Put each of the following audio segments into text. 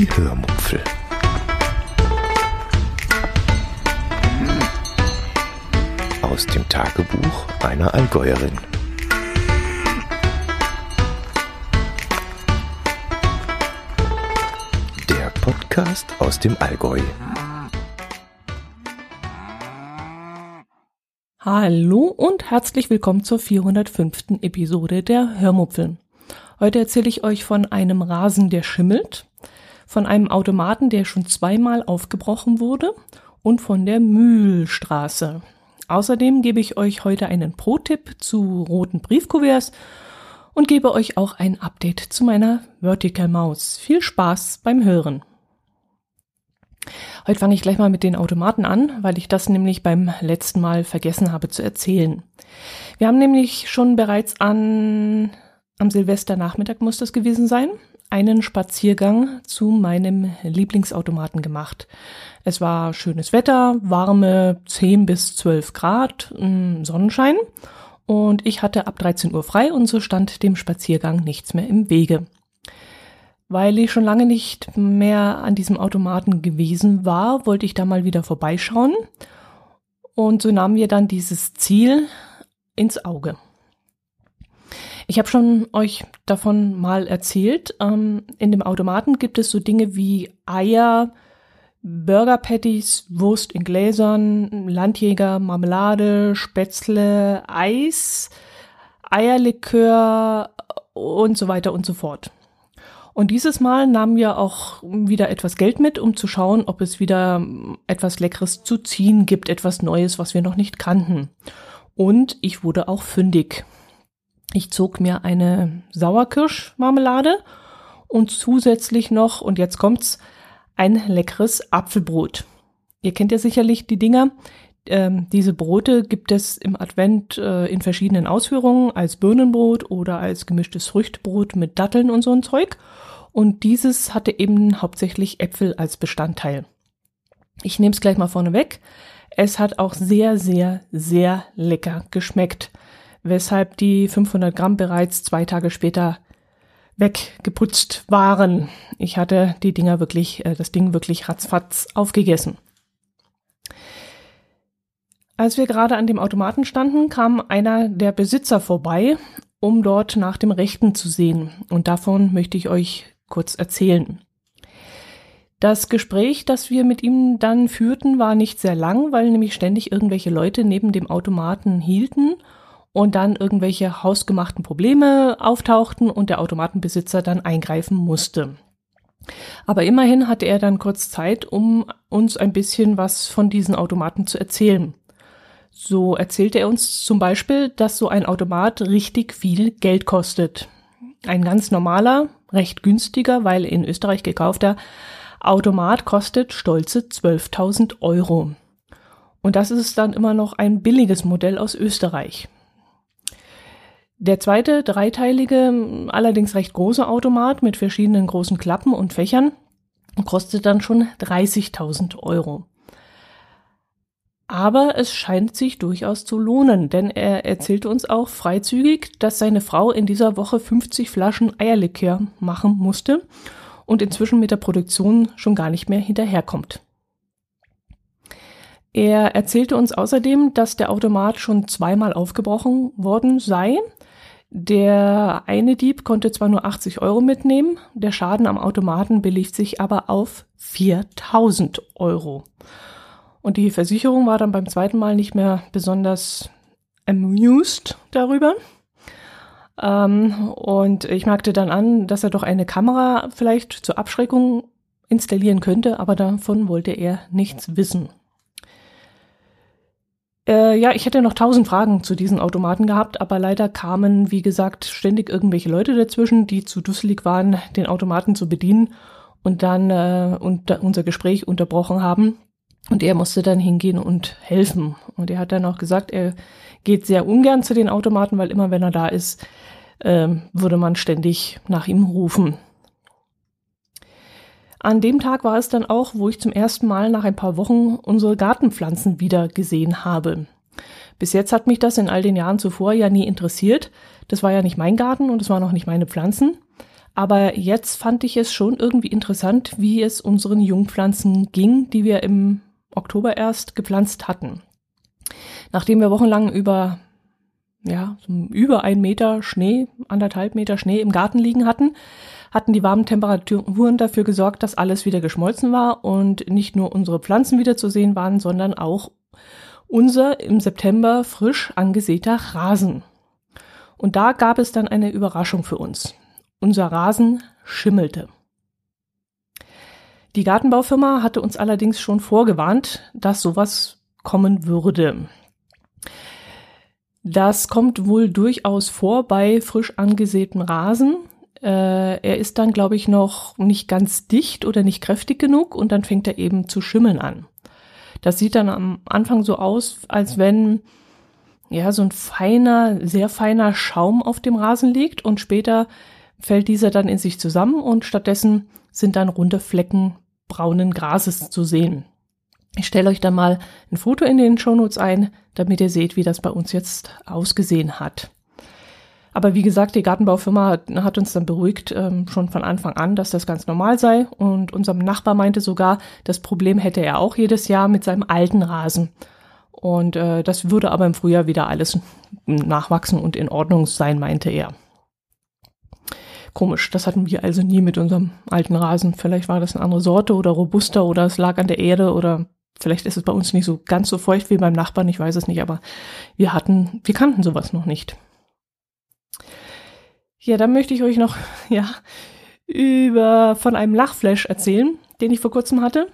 Die Hörmupfel. Aus dem Tagebuch einer Allgäuerin. Der Podcast aus dem Allgäu. Hallo und herzlich willkommen zur 405. Episode der Hörmupfel. Heute erzähle ich euch von einem Rasen, der schimmelt, von einem Automaten, der schon zweimal aufgebrochen wurde und von der Mühlstraße. Außerdem gebe ich euch heute einen Pro-Tipp zu roten Briefkuverts und gebe euch auch ein Update zu meiner Vertical Maus. Viel Spaß beim Hören. Heute fange ich gleich mal mit den Automaten an, weil ich das nämlich beim letzten Mal vergessen habe zu erzählen. Wir haben nämlich schon bereits an, am Silvesternachmittag muss das gewesen sein, einen Spaziergang zu meinem Lieblingsautomaten gemacht. Es war schönes Wetter, warme 10 bis 12 Grad, mm, Sonnenschein und ich hatte ab 13 Uhr frei und so stand dem Spaziergang nichts mehr im Wege. Weil ich schon lange nicht mehr an diesem Automaten gewesen war, wollte ich da mal wieder vorbeischauen. Und so nahmen wir dann dieses Ziel ins Auge. Ich habe schon euch davon mal erzählt. Ähm, in dem Automaten gibt es so Dinge wie Eier, Burger Patties, Wurst in Gläsern, Landjäger, Marmelade, Spätzle, Eis, Eierlikör und so weiter und so fort. Und dieses Mal nahmen wir auch wieder etwas Geld mit, um zu schauen, ob es wieder etwas Leckeres zu ziehen gibt, etwas Neues, was wir noch nicht kannten. Und ich wurde auch fündig. Ich zog mir eine Sauerkirschmarmelade und zusätzlich noch, und jetzt kommt's, ein leckeres Apfelbrot. Ihr kennt ja sicherlich die Dinger. Ähm, diese Brote gibt es im Advent äh, in verschiedenen Ausführungen als Birnenbrot oder als gemischtes Früchtbrot mit Datteln und so ein Zeug. Und dieses hatte eben hauptsächlich Äpfel als Bestandteil. Ich nehme es gleich mal vorne weg. Es hat auch sehr, sehr, sehr lecker geschmeckt, weshalb die 500 Gramm bereits zwei Tage später weggeputzt waren. Ich hatte die Dinger wirklich, äh, das Ding wirklich ratzfatz aufgegessen. Als wir gerade an dem Automaten standen, kam einer der Besitzer vorbei, um dort nach dem Rechten zu sehen. Und davon möchte ich euch kurz erzählen. Das Gespräch, das wir mit ihm dann führten, war nicht sehr lang, weil nämlich ständig irgendwelche Leute neben dem Automaten hielten und dann irgendwelche hausgemachten Probleme auftauchten und der Automatenbesitzer dann eingreifen musste. Aber immerhin hatte er dann kurz Zeit, um uns ein bisschen was von diesen Automaten zu erzählen. So erzählte er uns zum Beispiel, dass so ein Automat richtig viel Geld kostet. Ein ganz normaler, recht günstiger, weil in Österreich gekaufter Automat kostet stolze 12.000 Euro. Und das ist dann immer noch ein billiges Modell aus Österreich. Der zweite, dreiteilige, allerdings recht große Automat mit verschiedenen großen Klappen und Fächern kostet dann schon 30.000 Euro. Aber es scheint sich durchaus zu lohnen, denn er erzählte uns auch freizügig, dass seine Frau in dieser Woche 50 Flaschen Eierlikör machen musste und inzwischen mit der Produktion schon gar nicht mehr hinterherkommt. Er erzählte uns außerdem, dass der Automat schon zweimal aufgebrochen worden sei. Der eine Dieb konnte zwar nur 80 Euro mitnehmen, der Schaden am Automaten belief sich aber auf 4000 Euro. Und die Versicherung war dann beim zweiten Mal nicht mehr besonders amused darüber. Ähm, und ich merkte dann an, dass er doch eine Kamera vielleicht zur Abschreckung installieren könnte, aber davon wollte er nichts wissen. Äh, ja, ich hätte noch tausend Fragen zu diesen Automaten gehabt, aber leider kamen, wie gesagt, ständig irgendwelche Leute dazwischen, die zu dusselig waren, den Automaten zu bedienen und dann äh, unter unser Gespräch unterbrochen haben. Und er musste dann hingehen und helfen. Und er hat dann auch gesagt, er geht sehr ungern zu den Automaten, weil immer wenn er da ist, äh, würde man ständig nach ihm rufen. An dem Tag war es dann auch, wo ich zum ersten Mal nach ein paar Wochen unsere Gartenpflanzen wieder gesehen habe. Bis jetzt hat mich das in all den Jahren zuvor ja nie interessiert. Das war ja nicht mein Garten und es waren auch nicht meine Pflanzen. Aber jetzt fand ich es schon irgendwie interessant, wie es unseren Jungpflanzen ging, die wir im Oktober erst gepflanzt hatten. Nachdem wir wochenlang über, ja, über ein Meter Schnee, anderthalb Meter Schnee im Garten liegen hatten, hatten die warmen Temperaturen dafür gesorgt, dass alles wieder geschmolzen war und nicht nur unsere Pflanzen wieder zu sehen waren, sondern auch unser im September frisch angesäter Rasen. Und da gab es dann eine Überraschung für uns. Unser Rasen schimmelte. Die Gartenbaufirma hatte uns allerdings schon vorgewarnt, dass sowas kommen würde. Das kommt wohl durchaus vor bei frisch angesätem Rasen. Äh, er ist dann, glaube ich, noch nicht ganz dicht oder nicht kräftig genug und dann fängt er eben zu schimmeln an. Das sieht dann am Anfang so aus, als wenn ja so ein feiner, sehr feiner Schaum auf dem Rasen liegt und später fällt dieser dann in sich zusammen und stattdessen sind dann runde Flecken braunen Grases zu sehen. Ich stelle euch da mal ein Foto in den Shownotes ein, damit ihr seht, wie das bei uns jetzt ausgesehen hat. Aber wie gesagt, die Gartenbaufirma hat, hat uns dann beruhigt, ähm, schon von Anfang an, dass das ganz normal sei. Und unser Nachbar meinte sogar, das Problem hätte er auch jedes Jahr mit seinem alten Rasen. Und äh, das würde aber im Frühjahr wieder alles nachwachsen und in Ordnung sein, meinte er. Komisch, das hatten wir also nie mit unserem alten Rasen. Vielleicht war das eine andere Sorte oder robuster oder es lag an der Erde oder vielleicht ist es bei uns nicht so ganz so feucht wie beim Nachbarn, ich weiß es nicht, aber wir hatten, wir kannten sowas noch nicht. Ja, dann möchte ich euch noch, ja, über, von einem Lachflash erzählen, den ich vor kurzem hatte.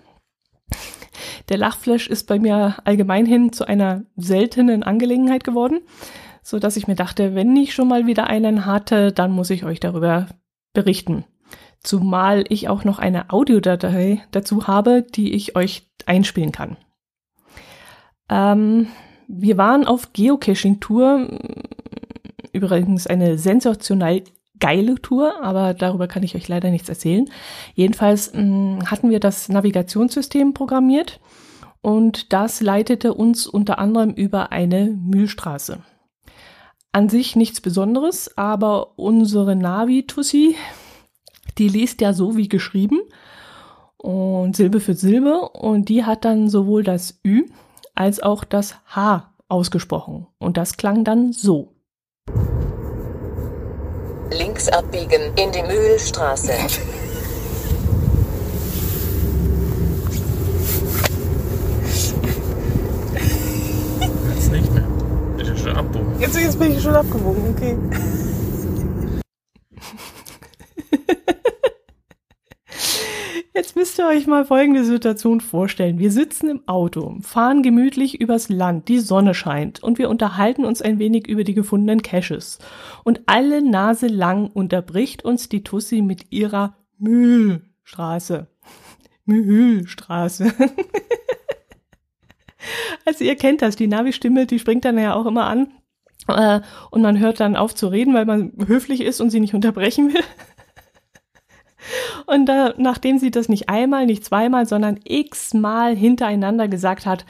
Der Lachflash ist bei mir allgemeinhin zu einer seltenen Angelegenheit geworden, so dass ich mir dachte, wenn ich schon mal wieder einen hatte, dann muss ich euch darüber berichten. Zumal ich auch noch eine Audiodatei dazu habe, die ich euch einspielen kann. Ähm, wir waren auf Geocaching-Tour Übrigens eine sensationell geile Tour, aber darüber kann ich euch leider nichts erzählen. Jedenfalls mh, mm, hatten wir das Navigationssystem programmiert und das leitete uns unter anderem über eine Mühlstraße. An sich nichts Besonderes, aber unsere Navi-Tussi, die liest ja so wie geschrieben und Silbe für Silbe und die hat dann sowohl das Ü als auch das H ausgesprochen und das klang dann so. Links abbiegen in die Mühlstraße. Jetzt nicht mehr. Ich bin schon abbogen. Jetzt, jetzt bin ich schon abgewogen, okay. Jetzt müsst ihr euch mal folgende Situation vorstellen. Wir sitzen im Auto, fahren gemütlich übers Land, die Sonne scheint und wir unterhalten uns ein wenig über die gefundenen Caches. Und alle Nase lang unterbricht uns die Tussi mit ihrer Mühlstraße. Mühlstraße. also ihr kennt das, die Navi-Stimme, die springt dann ja auch immer an. Äh, und man hört dann auf zu reden, weil man höflich ist und sie nicht unterbrechen will. Und da, nachdem sie das nicht einmal, nicht zweimal, sondern x-mal hintereinander gesagt hat,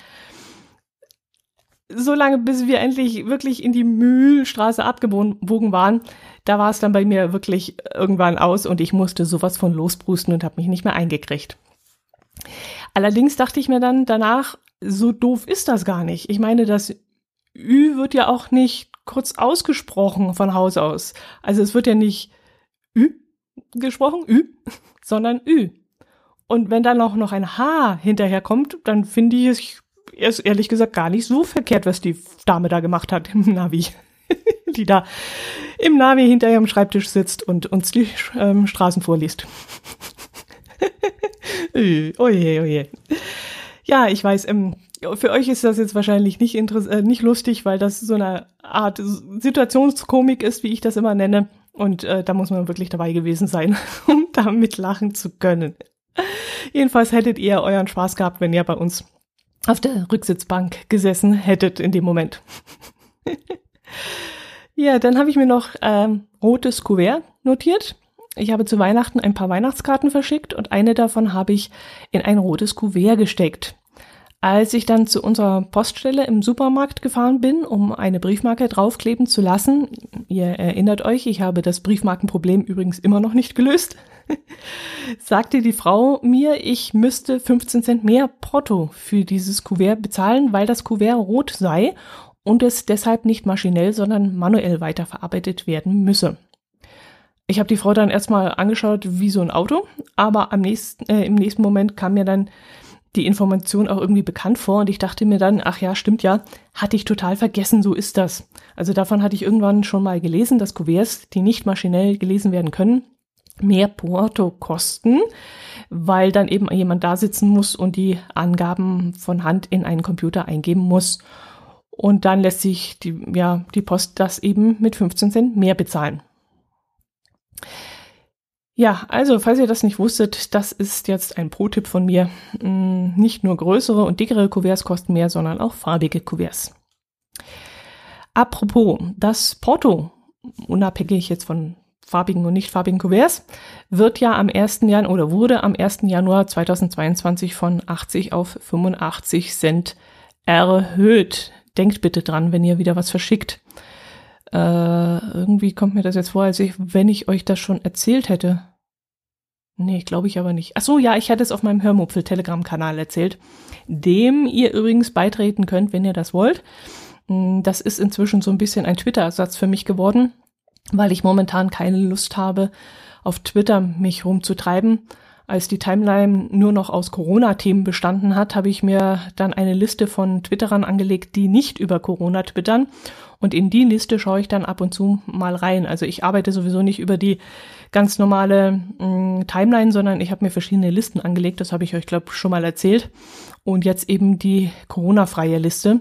so lange, bis wir endlich wirklich in die Mühlstraße abgebogen waren, da war es dann bei mir wirklich irgendwann aus und ich musste sowas von losbrusten und habe mich nicht mehr eingekriegt. Allerdings dachte ich mir dann danach, so doof ist das gar nicht. Ich meine, das Ü wird ja auch nicht kurz ausgesprochen von Haus aus. Also es wird ja nicht Ü gesprochen, Ü, sondern Ü. Und wenn dann auch noch ein H hinterherkommt, dann finde ich es ehrlich gesagt gar nicht so verkehrt, was die Dame da gemacht hat im Navi. die da im Navi hinter ihrem Schreibtisch sitzt und uns die ähm, Straßen vorliest. oje, oje. Ja, ich weiß, ähm, für euch ist das jetzt wahrscheinlich nicht, äh, nicht lustig, weil das so eine Art Situationskomik ist, wie ich das immer nenne. Und äh, da muss man wirklich dabei gewesen sein, um damit lachen zu können. Jedenfalls hättet ihr euren Spaß gehabt, wenn ihr bei uns auf der Rücksitzbank gesessen hättet in dem Moment. ja, dann habe ich mir noch ähm, rotes Kuvert notiert. Ich habe zu Weihnachten ein paar Weihnachtskarten verschickt und eine davon habe ich in ein rotes Kuvert gesteckt. Als ich dann zu unserer Poststelle im Supermarkt gefahren bin, um eine Briefmarke draufkleben zu lassen, ihr erinnert euch, ich habe das Briefmarkenproblem übrigens immer noch nicht gelöst, sagte die Frau mir, ich müsste 15 Cent mehr Porto für dieses Kuvert bezahlen, weil das Kuvert rot sei und es deshalb nicht maschinell, sondern manuell weiterverarbeitet werden müsse. Ich habe die Frau dann erstmal angeschaut wie so ein Auto, aber am nächsten, äh, im nächsten Moment kam mir dann die Information auch irgendwie bekannt vor und ich dachte mir dann, ach ja, stimmt ja, hatte ich total vergessen, so ist das. Also davon hatte ich irgendwann schon mal gelesen, dass Kuverts, die nicht maschinell gelesen werden können, mehr Porto kosten, weil dann eben jemand da sitzen muss und die Angaben von Hand in einen Computer eingeben muss. Und dann lässt sich die, ja, die Post das eben mit 15 Cent mehr bezahlen. Ja, also falls ihr das nicht wusstet, das ist jetzt ein Pro-Tipp von mir. Mm, nicht nur größere und dickere Kuverts kosten mehr, sondern auch farbige Kuverts. Apropos, das Porto, unabhängig jetzt von farbigen und nicht farbigen Kuverts, wird ja am 1. Januar oder wurde am 1. Januar 2022 von 80 auf 85 Cent erhöht. Denkt bitte dran, wenn ihr wieder was verschickt. Äh, irgendwie kommt mir das jetzt vor, als ich, wenn ich euch das schon erzählt hätte. Nee, glaube ich aber nicht. Ach so, ja, ich hatte es auf meinem Hörmupfel Telegram Kanal erzählt, dem ihr übrigens beitreten könnt, wenn ihr das wollt. Mm, das ist inzwischen so ein bisschen ein Twitter-Ersatz für mich geworden, weil ich momentan keine Lust habe, auf Twitter mich rumzutreiben. Als die Timeline nur noch aus Corona-Themen bestanden hat, habe ich mir dann eine Liste von Twitterern angelegt, die nicht über Corona twittern. Und in die Liste schaue ich dann ab und zu mal rein. Also ich arbeite sowieso nicht über die ganz normale mh, mm, Timeline, sondern ich habe mir verschiedene Listen angelegt. Das habe ich euch, glaube schon mal erzählt. Und jetzt eben die Corona-freie Liste.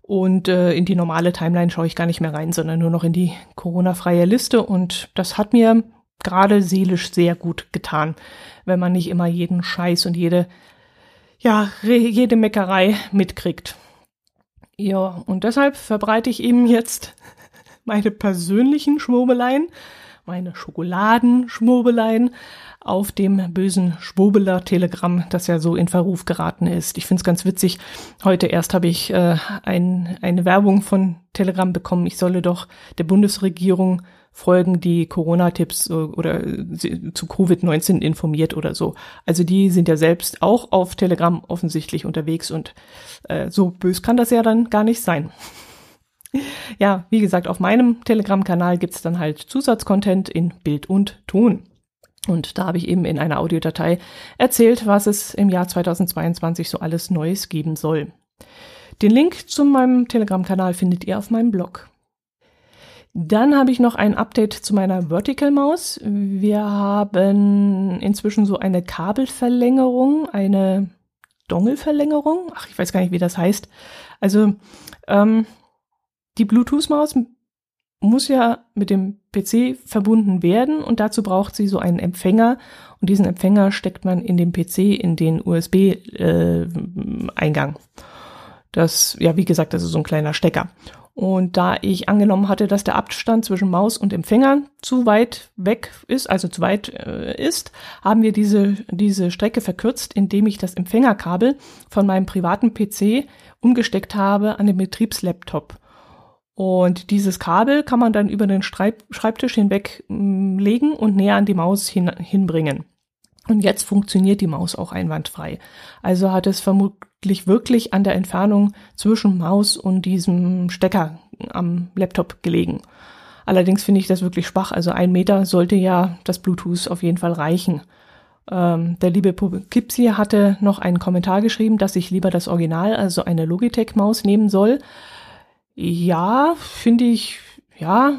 Und äh, in die normale Timeline schaue ich gar nicht mehr rein, sondern nur noch in die Corona-freie Liste. Und das hat mir gerade seelisch sehr gut getan, wenn man nicht immer jeden Scheiß und jede, ja, jede Meckerei mitkriegt. Ja, und deshalb verbreite ich eben jetzt meine persönlichen Schwurbeleien, meine Schokoladenschwurbeleien auf dem bösen Schwurbeler-Telegramm, das ja so in Verruf geraten ist. Ich finde es ganz witzig. Heute erst habe ich äh, ein, eine Werbung von Telegram bekommen. Ich solle doch der Bundesregierung folgen, die Corona-Tipps äh, oder zu Covid-19 informiert oder so. Also die sind ja selbst auch auf Telegram offensichtlich unterwegs und äh, so bös kann das ja dann gar nicht sein. Ja, wie gesagt, auf meinem Telegram-Kanal gibt's dann halt Zusatzcontent in Bild und Ton. Und da habe ich eben in einer Audiodatei erzählt, was es im Jahr 2022 so alles Neues geben soll. Den Link zu meinem Telegram-Kanal findet ihr auf meinem Blog. Dann habe ich noch ein Update zu meiner Vertical Maus. Wir haben inzwischen so eine Kabelverlängerung, eine Dongle-Verlängerung. Ach, ich weiß gar nicht, wie das heißt. Also ähm, die Bluetooth-Maus muss ja mit dem PC verbunden werden und dazu braucht sie so einen Empfänger und diesen Empfänger steckt man in den PC in den USB-Eingang. Äh, das, ja, wie gesagt, das ist so ein kleiner Stecker. Und da ich angenommen hatte, dass der Abstand zwischen Maus und Empfänger zu weit weg ist, also zu weit äh, ist, haben wir diese, diese Strecke verkürzt, indem ich das Empfängerkabel von meinem privaten PC umgesteckt habe an den Betriebslaptop. Und dieses Kabel kann man dann über den Schreibtisch hinweg mm, legen und näher an die Maus hin, hinbringen. Und jetzt funktioniert die Maus auch einwandfrei. Also hat es vermutlich wirklich an der Entfernung zwischen Maus und diesem Stecker am Laptop gelegen. Allerdings finde ich das wirklich schwach. Also ein Meter sollte ja das Bluetooth auf jeden Fall reichen. Ähm, der liebe Kipsi hatte noch einen Kommentar geschrieben, dass ich lieber das Original, also eine Logitech-Maus nehmen soll. Ja, finde ich, ja,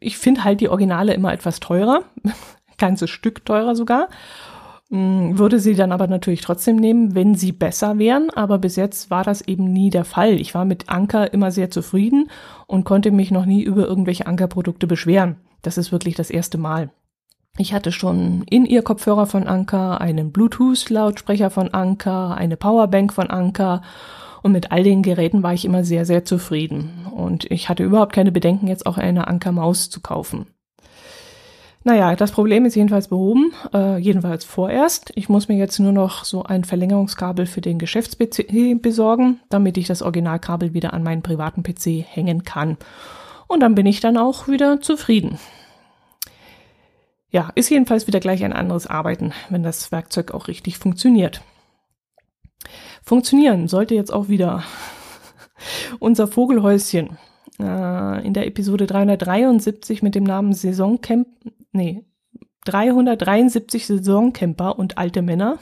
ich finde halt die Originale immer etwas teurer ganzes Stück teurer sogar. Mm, würde sie dann aber natürlich trotzdem nehmen, wenn sie besser wären. Aber bis jetzt war das eben nie der Fall. Ich war mit Anker immer sehr zufrieden und konnte mich noch nie über irgendwelche Ankerprodukte beschweren. Das ist wirklich das erste Mal. Ich hatte schon in ihr Kopfhörer von Anker, einen Bluetooth-Lautsprecher von Anker, eine Powerbank von Anker und mit all den Geräten war ich immer sehr, sehr zufrieden. Und ich hatte überhaupt keine Bedenken, jetzt auch eine Anker-Maus zu kaufen. Naja, das Problem ist jedenfalls behoben, äh, jedenfalls vorerst. Ich muss mir jetzt nur noch so ein Verlängerungskabel für den Geschäfts-PC besorgen, damit ich das Originalkabel wieder an meinen privaten PC hängen kann. Und dann bin ich dann auch wieder zufrieden. Ja, ist jedenfalls wieder gleich ein anderes Arbeiten, wenn das Werkzeug auch richtig funktioniert. Funktionieren sollte jetzt auch wieder unser Vogelhäuschen. Äh, in der Episode 373 mit dem Namen Saisoncamp, nee, 373 Saisoncamper und alte Männer.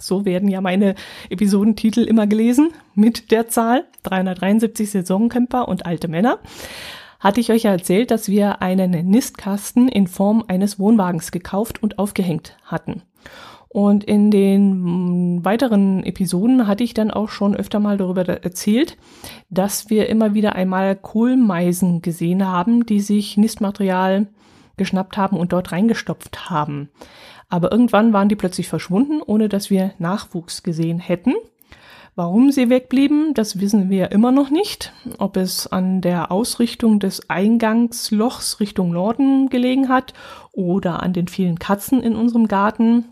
So werden ja meine Episodentitel immer gelesen mit der Zahl 373 Saisoncamper und alte Männer. Hatte ich euch ja erzählt, dass wir einen Nistkasten in Form eines Wohnwagens gekauft und aufgehängt hatten. Und in den mm, weiteren Episoden hatte ich dann auch schon öfter mal darüber erzählt, dass wir immer wieder einmal Kohlmeisen gesehen haben, die sich Nistmaterial geschnappt haben und dort reingestopft haben. Aber irgendwann waren die plötzlich verschwunden, ohne dass wir Nachwuchs gesehen hätten. Warum sie wegblieben, das wissen wir immer noch nicht. Ob es an der Ausrichtung des Eingangslochs Richtung Norden gelegen hat oder an den vielen Katzen in unserem Garten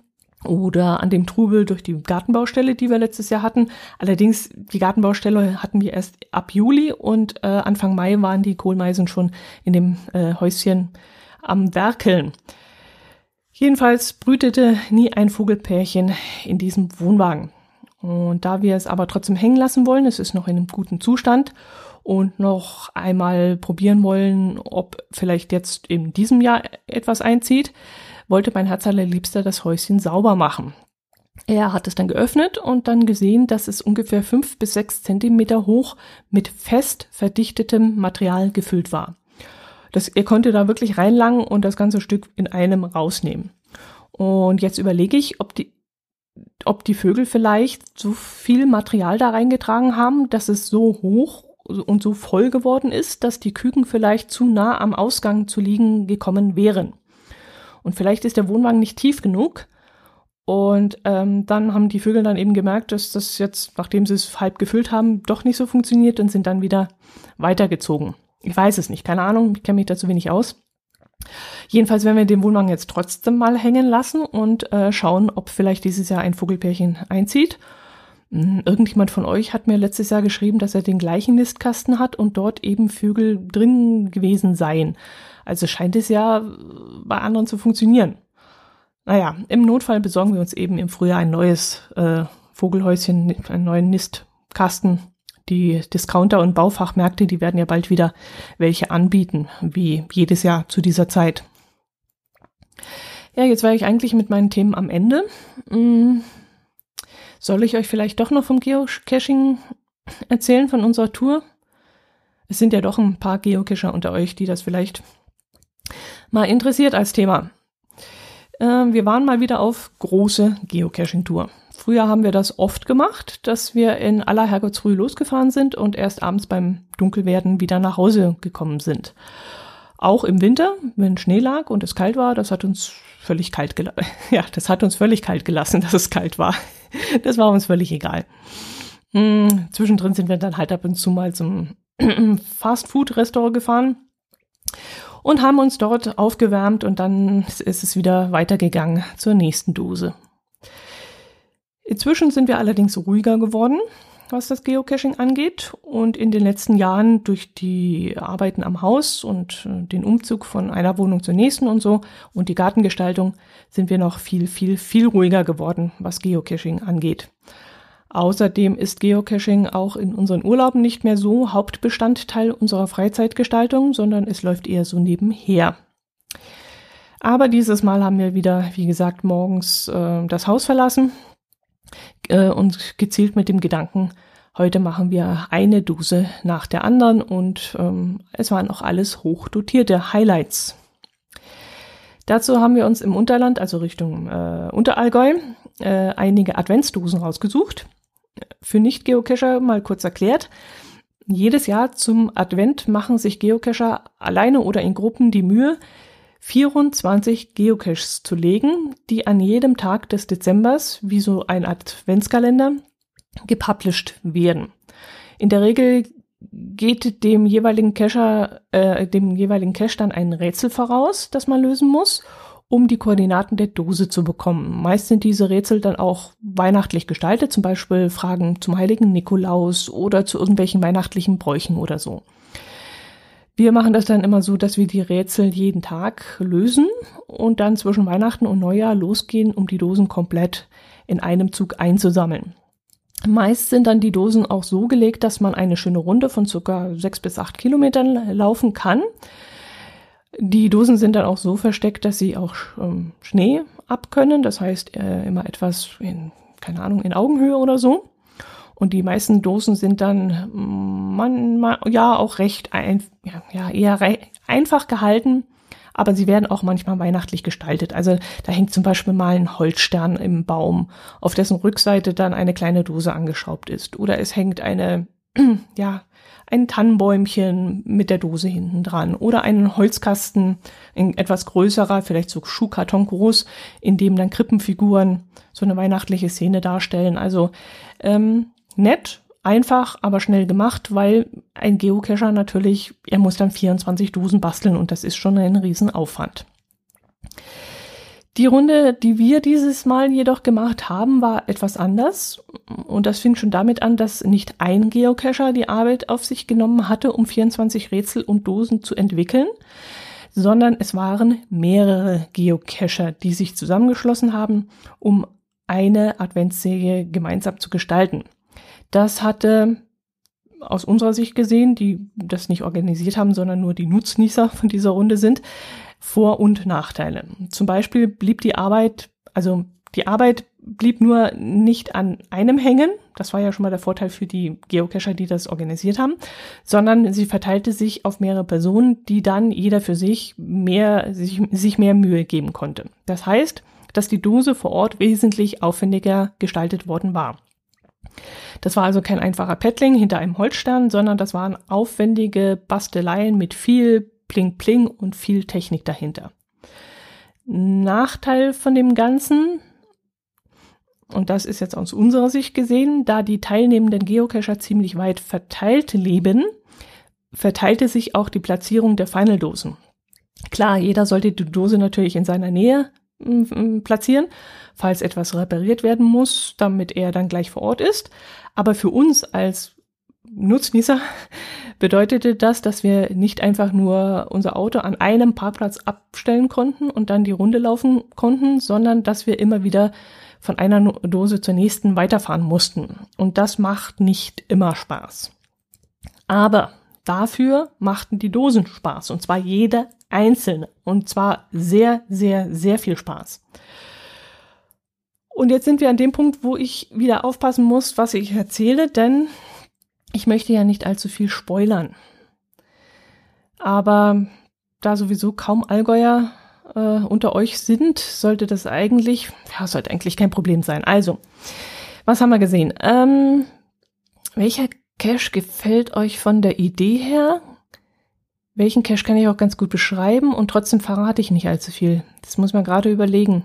oder an dem Trubel durch die Gartenbaustelle, die wir letztes Jahr hatten. Allerdings, die Gartenbaustelle hatten wir erst ab Juli und äh, Anfang Mai waren die Kohlmeisen schon in dem äh, Häuschen am Werkeln. Jedenfalls brütete nie ein Vogelpärchen in diesem Wohnwagen. Und da wir es aber trotzdem hängen lassen wollen, es ist noch in einem guten Zustand und noch einmal probieren wollen, ob vielleicht jetzt in diesem Jahr etwas einzieht, wollte mein Herz allerliebster das Häuschen sauber machen. Er hat es dann geöffnet und dann gesehen, dass es ungefähr fünf bis sechs Zentimeter hoch mit fest verdichtetem Material gefüllt war. Das, er konnte da wirklich reinlangen und das ganze Stück in einem rausnehmen. Und jetzt überlege ich, ob die, ob die Vögel vielleicht so viel Material da reingetragen haben, dass es so hoch und so voll geworden ist, dass die Küken vielleicht zu nah am Ausgang zu liegen gekommen wären. Und vielleicht ist der Wohnwagen nicht tief genug. Und ähm, dann haben die Vögel dann eben gemerkt, dass das jetzt, nachdem sie es halb gefüllt haben, doch nicht so funktioniert und sind dann wieder weitergezogen. Ich weiß es nicht, keine Ahnung, ich kenne mich dazu wenig aus. Jedenfalls werden wir den Wohnwagen jetzt trotzdem mal hängen lassen und äh, schauen, ob vielleicht dieses Jahr ein Vogelpärchen einzieht. Hm, irgendjemand von euch hat mir letztes Jahr geschrieben, dass er den gleichen Nistkasten hat und dort eben Vögel drin gewesen seien. Also scheint es ja bei anderen zu funktionieren. Naja, im Notfall besorgen wir uns eben im Frühjahr ein neues äh, Vogelhäuschen, einen neuen Nistkasten. Die Discounter und Baufachmärkte, die werden ja bald wieder welche anbieten, wie jedes Jahr zu dieser Zeit. Ja, jetzt war ich eigentlich mit meinen Themen am Ende. Hm, soll ich euch vielleicht doch noch vom Geocaching erzählen, von unserer Tour? Es sind ja doch ein paar Geocacher unter euch, die das vielleicht mal interessiert als Thema. Äh, wir waren mal wieder auf große Geocaching-Tour. Früher haben wir das oft gemacht, dass wir in aller Herrgottsfrüh losgefahren sind und erst abends beim Dunkelwerden wieder nach Hause gekommen sind. Auch im Winter, wenn Schnee lag und es kalt war, das hat uns völlig kalt gelassen. Ja, das hat uns völlig kalt gelassen, dass es kalt war. Das war uns völlig egal. Hm, zwischendrin sind wir dann halt ab und zu mal zum Fastfood-Restaurant gefahren und haben uns dort aufgewärmt und dann ist es wieder weitergegangen zur nächsten Dose. Inzwischen sind wir allerdings ruhiger geworden, was das Geocaching angeht und in den letzten Jahren durch die Arbeiten am Haus und äh, den Umzug von einer Wohnung zur nächsten und so und die Gartengestaltung sind wir noch viel, viel, viel ruhiger geworden, was Geocaching angeht. Außerdem ist Geocaching auch in unseren Urlauben nicht mehr so Hauptbestandteil unserer Freizeitgestaltung, sondern es läuft eher so nebenher. Aber dieses Mal haben wir wieder, wie gesagt, morgens äh, das Haus verlassen äh, und gezielt mit dem Gedanken, heute machen wir eine Dose nach der anderen und ähm, es waren auch alles hochdotierte Highlights. Dazu haben wir uns im Unterland, also Richtung äh, Unterallgäu, äh, einige Adventsdosen rausgesucht für Nicht-Geocacher mal kurz erklärt. Jedes Jahr zum Advent machen sich Geocacher alleine oder in Gruppen die Mühe, 24 Geocaches zu legen, die an jedem Tag des Dezembers, wie so ein Adventskalender, gepublished werden. In der Regel geht dem jeweiligen Cacher, äh, dem jeweiligen Cache dann ein Rätsel voraus, das man lösen muss, um die Koordinaten der Dose zu bekommen. Meist sind diese Rätsel dann auch weihnachtlich gestaltet, zum Beispiel Fragen zum heiligen Nikolaus oder zu irgendwelchen weihnachtlichen Bräuchen oder so. Wir machen das dann immer so, dass wir die Rätsel jeden Tag lösen und dann zwischen Weihnachten und Neujahr losgehen, um die Dosen komplett in einem Zug einzusammeln. Meist sind dann die Dosen auch so gelegt, dass man eine schöne Runde von circa sechs bis acht Kilometern laufen kann. Die Dosen sind dann auch so versteckt, dass sie auch ähm, Schnee abkönnen. Das heißt, äh, immer etwas in, keine Ahnung, in Augenhöhe oder so. Und die meisten Dosen sind dann man, man, ja auch recht ein, ja, eher re einfach gehalten, aber sie werden auch manchmal weihnachtlich gestaltet. Also da hängt zum Beispiel mal ein Holzstern im Baum, auf dessen Rückseite dann eine kleine Dose angeschraubt ist. Oder es hängt eine, ja, ein Tannenbäumchen mit der Dose hinten dran oder einen Holzkasten, ein etwas größerer, vielleicht so Schuhkarton groß, in dem dann Krippenfiguren so eine weihnachtliche Szene darstellen. Also ähm, nett, einfach, aber schnell gemacht, weil ein Geocacher natürlich, er muss dann 24 Dosen basteln und das ist schon ein Riesenaufwand. Die Runde, die wir dieses Mal jedoch gemacht haben, war etwas anders. Und das fing schon damit an, dass nicht ein Geocacher die Arbeit auf sich genommen hatte, um 24 Rätsel und Dosen zu entwickeln, sondern es waren mehrere Geocacher, die sich zusammengeschlossen haben, um eine Adventsserie gemeinsam zu gestalten. Das hatte aus unserer Sicht gesehen, die das nicht organisiert haben, sondern nur die Nutznießer von dieser Runde sind, Vor- und Nachteile. Zum Beispiel blieb die Arbeit, also die Arbeit blieb nur nicht an einem hängen, das war ja schon mal der Vorteil für die Geocacher, die das organisiert haben, sondern sie verteilte sich auf mehrere Personen, die dann jeder für sich mehr, sich, sich mehr Mühe geben konnte. Das heißt, dass die Dose vor Ort wesentlich aufwendiger gestaltet worden war. Das war also kein einfacher Paddling hinter einem Holzstern, sondern das waren aufwendige Basteleien mit viel Pling Pling und viel Technik dahinter. Nachteil von dem Ganzen, und das ist jetzt aus unserer Sicht gesehen, da die teilnehmenden Geocacher ziemlich weit verteilt leben, verteilte sich auch die Platzierung der Final-Dosen. Klar, jeder sollte die Dose natürlich in seiner Nähe platzieren, falls etwas repariert werden muss, damit er dann gleich vor Ort ist. Aber für uns als Nutznießer bedeutete das, dass wir nicht einfach nur unser Auto an einem Parkplatz abstellen konnten und dann die Runde laufen konnten, sondern dass wir immer wieder von einer Dose zur nächsten weiterfahren mussten. Und das macht nicht immer Spaß. Aber dafür machten die Dosen Spaß, und zwar jede einzelne. Und zwar sehr, sehr, sehr viel Spaß. Und jetzt sind wir an dem Punkt, wo ich wieder aufpassen muss, was ich erzähle, denn ich möchte ja nicht allzu viel spoilern. Aber da sowieso kaum Allgäuer äh, unter euch sind, sollte das eigentlich, ja, sollte eigentlich kein Problem sein. Also, was haben wir gesehen? Ähm, welcher Cache gefällt euch von der Idee her? Welchen Cache kann ich auch ganz gut beschreiben und trotzdem verrate ich nicht allzu viel. Das muss man gerade überlegen.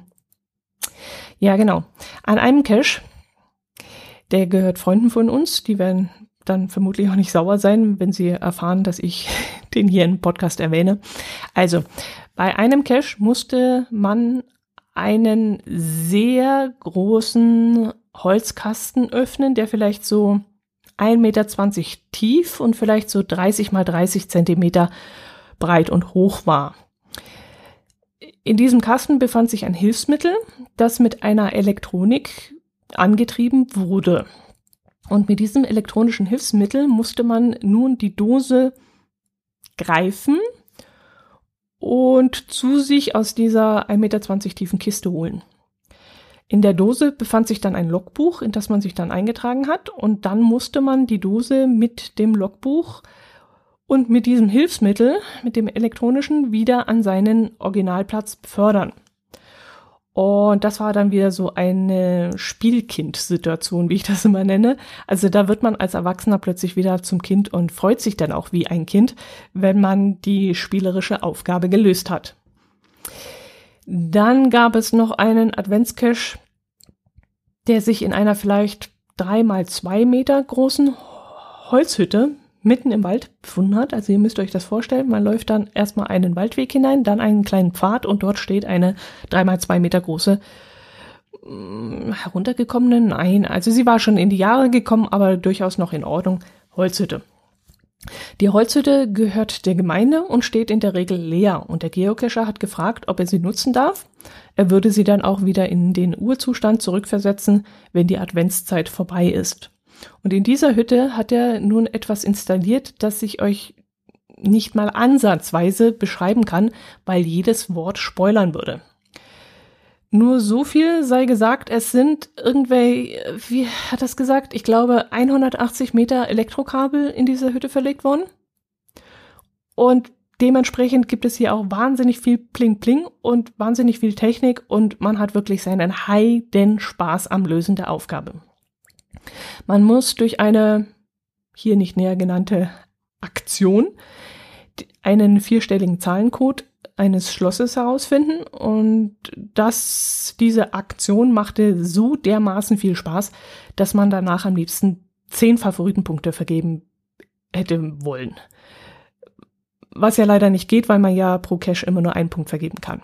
Ja, genau. An einem Cache, der gehört Freunden von uns, die werden dann vermutlich auch nicht sauer sein, wenn sie erfahren, dass ich den hier im Podcast erwähne. Also, bei einem Cache musste man einen sehr großen Holzkasten öffnen, der vielleicht so 1,20 Meter tief und vielleicht so 30 mal 30 Zentimeter breit und hoch war. In diesem Kasten befand sich ein Hilfsmittel, das mit einer Elektronik angetrieben wurde. Und mit diesem elektronischen Hilfsmittel musste man nun die Dose greifen und zu sich aus dieser 1,20 Meter tiefen Kiste holen. In der Dose befand sich dann ein Logbuch, in das man sich dann eingetragen hat und dann musste man die Dose mit dem Logbuch und mit diesem Hilfsmittel, mit dem elektronischen, wieder an seinen Originalplatz befördern. Und das war dann wieder so eine Spielkind-Situation, wie ich das immer nenne. Also da wird man als Erwachsener plötzlich wieder zum Kind und freut sich dann auch wie ein Kind, wenn man die spielerische Aufgabe gelöst hat. Dann gab es noch einen Adventscache, der sich in einer vielleicht drei mal zwei Meter großen Holzhütte mitten im Wald befunden hat. Also ihr müsst euch das vorstellen, man läuft dann erstmal einen Waldweg hinein, dann einen kleinen Pfad und dort steht eine dreimal zwei Meter große mh, heruntergekommene, nein, also sie war schon in die Jahre gekommen, aber durchaus noch in Ordnung, Holzhütte. Die Holzhütte gehört der Gemeinde und steht in der Regel leer und der Geocacher hat gefragt, ob er sie nutzen darf. Er würde sie dann auch wieder in den Urzustand zurückversetzen, wenn die Adventszeit vorbei ist. Und in dieser Hütte hat er nun etwas installiert, das ich euch nicht mal ansatzweise beschreiben kann, weil jedes Wort spoilern würde. Nur so viel sei gesagt, es sind irgendwelche, wie hat das gesagt? Ich glaube 180 Meter Elektrokabel in dieser Hütte verlegt worden. Und dementsprechend gibt es hier auch wahnsinnig viel Pling Pling und wahnsinnig viel Technik und man hat wirklich seinen heiden Spaß am Lösen der Aufgabe. Man muss durch eine hier nicht näher genannte Aktion einen vierstelligen Zahlencode eines Schlosses herausfinden und das, diese Aktion machte so dermaßen viel Spaß, dass man danach am liebsten zehn Favoritenpunkte vergeben hätte wollen. Was ja leider nicht geht, weil man ja pro Cache immer nur einen Punkt vergeben kann.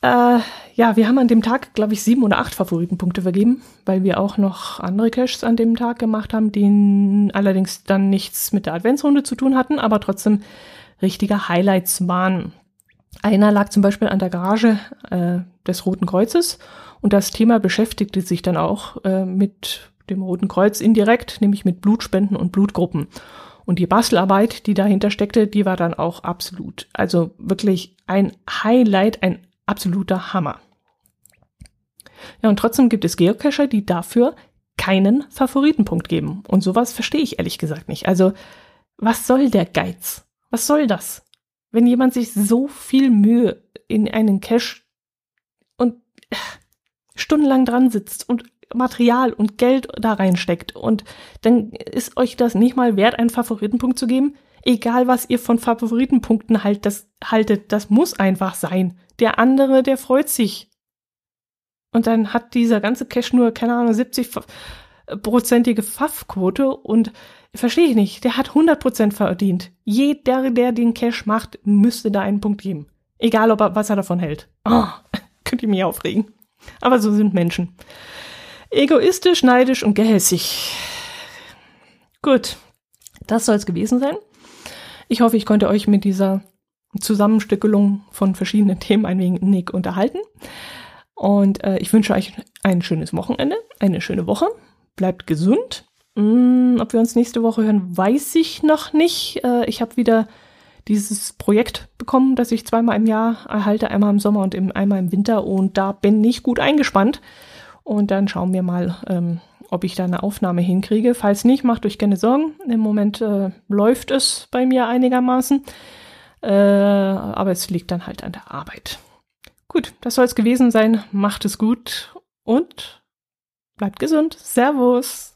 Äh, ja, wir haben an dem Tag, glaube ich, sieben oder acht Favoritenpunkte vergeben, weil wir auch noch andere Caches an dem Tag gemacht haben, die allerdings dann nichts mit der Adventsrunde zu tun hatten, aber trotzdem richtige Highlights waren. Einer lag zum Beispiel an der Garage äh, des Roten Kreuzes und das Thema beschäftigte sich dann auch äh, mit dem Roten Kreuz indirekt, nämlich mit Blutspenden und Blutgruppen. Und die Bastelarbeit, die dahinter steckte, die war dann auch absolut. Also wirklich ein Highlight, ein absoluter Hammer. Ja, und trotzdem gibt es Geocacher, die dafür keinen Favoritenpunkt geben. Und sowas verstehe ich ehrlich gesagt nicht. Also, was soll der Geiz? Was soll das? Wenn jemand sich so viel Mühe in einen Cache und äh, stundenlang dran sitzt und Material und Geld da reinsteckt und dann ist euch das nicht mal wert, einen Favoritenpunkt zu geben. Egal, was ihr von Favoritenpunkten halt, das, haltet, das muss einfach sein. Der andere, der freut sich. Und dann hat dieser ganze Cache nur, keine Ahnung, 70 prozentige Pfaffquote und verstehe ich nicht. Der hat 100% verdient. Jeder, der den Cash macht, müsste da einen Punkt geben. Egal, ob er, was er davon hält. Oh, könnt ihr mich aufregen. Aber so sind Menschen. Egoistisch, neidisch und gehässig. Gut, das soll es gewesen sein. Ich hoffe, ich konnte euch mit dieser Zusammenstückelung von verschiedenen Themen ein wenig unterhalten. Und äh, ich wünsche euch ein schönes Wochenende, eine schöne Woche bleibt gesund. Mm, ob wir uns nächste Woche hören, weiß ich noch nicht. Äh, ich habe wieder dieses Projekt bekommen, das ich zweimal im Jahr erhalte, einmal im Sommer und im, einmal im Winter. Und da bin ich gut eingespannt. Und dann schauen wir mal, ähm, ob ich da eine Aufnahme hinkriege. Falls nicht, macht euch keine Sorgen. Im Moment äh, läuft es bei mir einigermaßen. Äh, aber es liegt dann halt an der Arbeit. Gut, das soll es gewesen sein. Macht es gut und Bleibt gesund. Servus.